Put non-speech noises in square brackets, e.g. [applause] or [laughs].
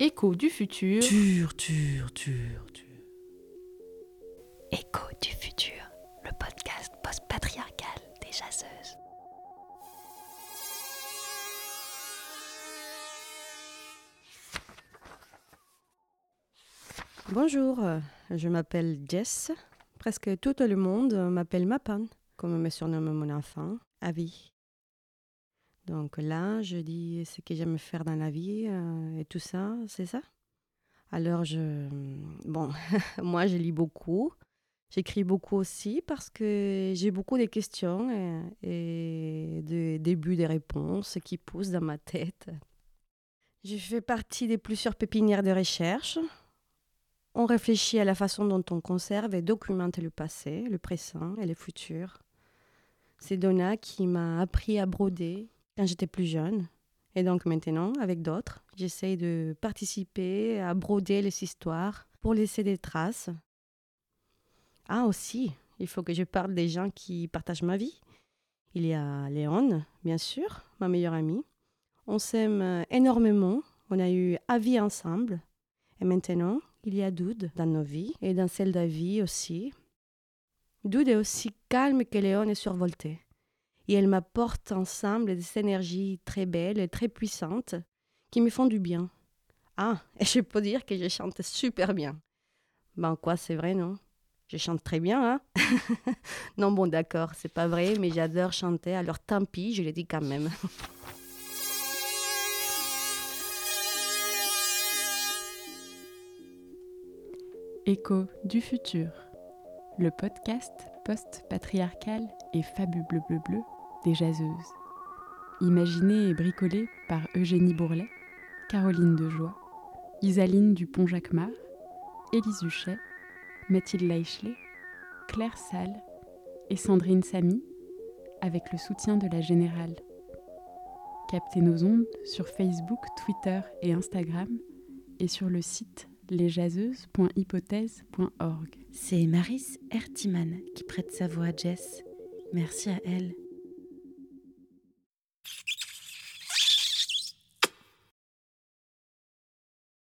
Écho du futur. Tur, tur, tur, tur. Écho du futur, le podcast post-patriarcal des jaseuses. Bonjour, je m'appelle Jess. Presque tout le monde m'appelle Mapan, comme me surnomme mon enfant, Avi. Donc là, je dis ce que j'aime faire dans la vie euh, et tout ça, c'est ça? Alors, je. Bon, [laughs] moi, je lis beaucoup. J'écris beaucoup aussi parce que j'ai beaucoup de questions et, et de débuts des réponses qui poussent dans ma tête. Je fais partie des plusieurs pépinières de recherche. On réfléchit à la façon dont on conserve et documente le passé, le présent et le futur. C'est Donna qui m'a appris à broder quand j'étais plus jeune. Et donc maintenant, avec d'autres, j'essaye de participer à broder les histoires pour laisser des traces. Ah aussi, il faut que je parle des gens qui partagent ma vie. Il y a Léon, bien sûr, ma meilleure amie. On s'aime énormément, on a eu avis ensemble. Et maintenant, il y a Doud dans nos vies et dans celle d'Avi aussi. Doud est aussi calme que Léon est survolté. Et elle m'apporte ensemble des énergies très belles et très puissantes qui me font du bien. Ah, et [laughs] je peux dire que je chante super bien. Ben quoi, c'est vrai, non? Je chante très bien, hein? [laughs] Non, bon, d'accord, c'est pas vrai, mais j'adore chanter, alors tant pis, je le dis quand même. [laughs] Écho du futur, le podcast post-patriarcal et fabuleux bleu bleu des jaseuses. Imaginé et bricolé par Eugénie Bourlet, Caroline Dejoie, Isaline Dupont-Jacquemart, Élise Huchet, Mathilde Leichelet, Claire Salle et Sandrine Samy, avec le soutien de la Générale. Captez nos ondes sur Facebook, Twitter et Instagram et sur le site lesjaseuses.hypothèse.org. C'est Maris Ertiman qui prête sa voix à Jess. Merci à elle. you